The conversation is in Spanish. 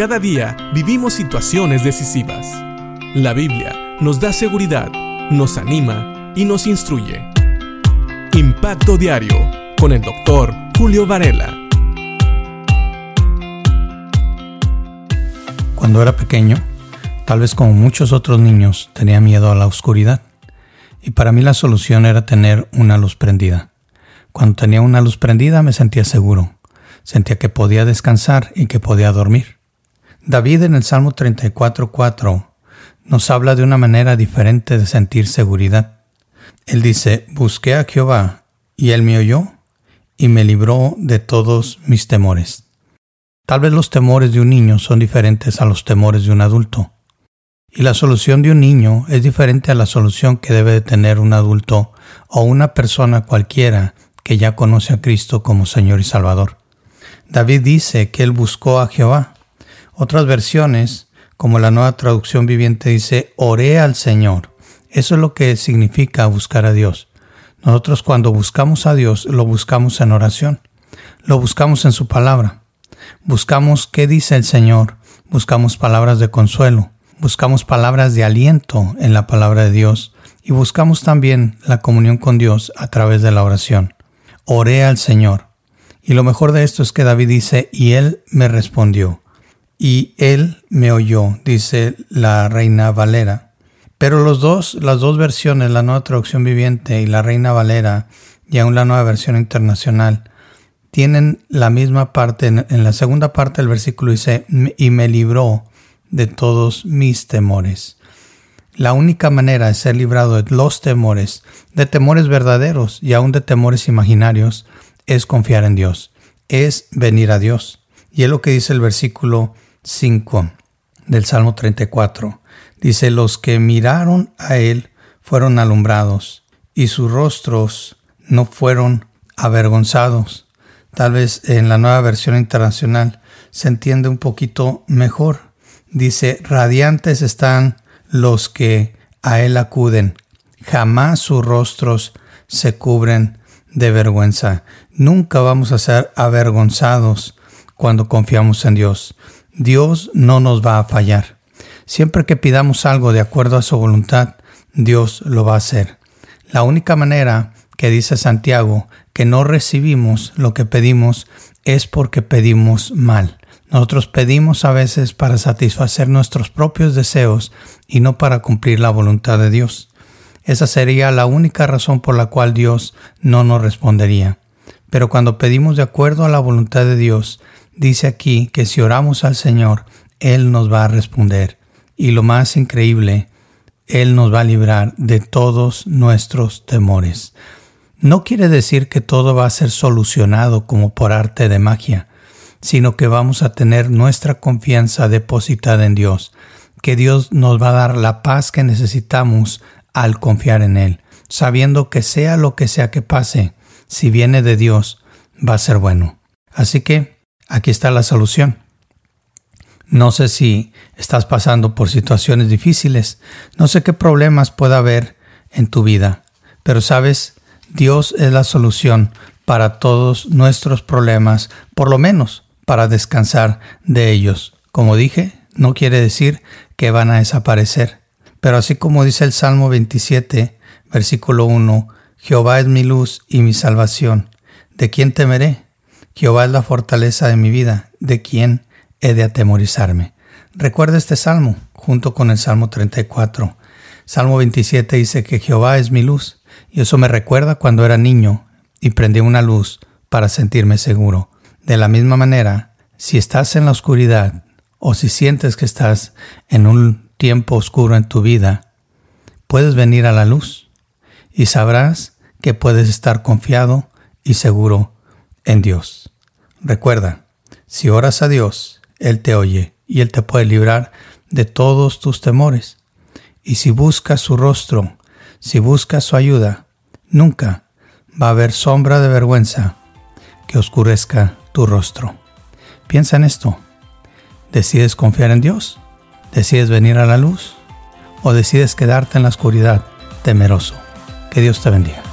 Cada día vivimos situaciones decisivas. La Biblia nos da seguridad, nos anima y nos instruye. Impacto Diario con el doctor Julio Varela. Cuando era pequeño, tal vez como muchos otros niños, tenía miedo a la oscuridad. Y para mí la solución era tener una luz prendida. Cuando tenía una luz prendida me sentía seguro. Sentía que podía descansar y que podía dormir. David en el Salmo 34.4 nos habla de una manera diferente de sentir seguridad. Él dice, busqué a Jehová y él me oyó y me libró de todos mis temores. Tal vez los temores de un niño son diferentes a los temores de un adulto. Y la solución de un niño es diferente a la solución que debe de tener un adulto o una persona cualquiera que ya conoce a Cristo como Señor y Salvador. David dice que él buscó a Jehová otras versiones, como la nueva traducción viviente, dice, oré al Señor. Eso es lo que significa buscar a Dios. Nosotros cuando buscamos a Dios, lo buscamos en oración, lo buscamos en su palabra. Buscamos qué dice el Señor, buscamos palabras de consuelo, buscamos palabras de aliento en la palabra de Dios y buscamos también la comunión con Dios a través de la oración. Oré al Señor. Y lo mejor de esto es que David dice, y Él me respondió y él me oyó, dice la Reina Valera. Pero los dos, las dos versiones, la nueva traducción viviente y la Reina Valera, y aún la nueva versión internacional, tienen la misma parte. En, la segunda parte del versículo dice, y me libró de todos mis temores. La única manera de ser librado de los temores, de temores verdaderos y aún de temores imaginarios, es confiar en Dios, es venir a Dios. Y es lo que dice el versículo 5 del Salmo 34. Dice, los que miraron a él fueron alumbrados y sus rostros no fueron avergonzados. Tal vez en la nueva versión internacional se entiende un poquito mejor. Dice, radiantes están los que a él acuden. Jamás sus rostros se cubren de vergüenza. Nunca vamos a ser avergonzados cuando confiamos en Dios. Dios no nos va a fallar. Siempre que pidamos algo de acuerdo a su voluntad, Dios lo va a hacer. La única manera que dice Santiago que no recibimos lo que pedimos es porque pedimos mal. Nosotros pedimos a veces para satisfacer nuestros propios deseos y no para cumplir la voluntad de Dios. Esa sería la única razón por la cual Dios no nos respondería. Pero cuando pedimos de acuerdo a la voluntad de Dios, dice aquí que si oramos al Señor, Él nos va a responder. Y lo más increíble, Él nos va a librar de todos nuestros temores. No quiere decir que todo va a ser solucionado como por arte de magia, sino que vamos a tener nuestra confianza depositada en Dios, que Dios nos va a dar la paz que necesitamos al confiar en Él, sabiendo que sea lo que sea que pase, si viene de Dios, va a ser bueno. Así que Aquí está la solución. No sé si estás pasando por situaciones difíciles, no sé qué problemas pueda haber en tu vida, pero sabes, Dios es la solución para todos nuestros problemas, por lo menos para descansar de ellos. Como dije, no quiere decir que van a desaparecer, pero así como dice el Salmo 27, versículo 1, Jehová es mi luz y mi salvación. ¿De quién temeré? Jehová es la fortaleza de mi vida, ¿de quién he de atemorizarme? Recuerda este salmo junto con el Salmo 34. Salmo 27 dice que Jehová es mi luz, y eso me recuerda cuando era niño y prendí una luz para sentirme seguro. De la misma manera, si estás en la oscuridad o si sientes que estás en un tiempo oscuro en tu vida, puedes venir a la luz y sabrás que puedes estar confiado y seguro en Dios. Recuerda, si oras a Dios, Él te oye y Él te puede librar de todos tus temores. Y si buscas su rostro, si buscas su ayuda, nunca va a haber sombra de vergüenza que oscurezca tu rostro. Piensa en esto. ¿Decides confiar en Dios? ¿Decides venir a la luz? ¿O decides quedarte en la oscuridad temeroso? Que Dios te bendiga.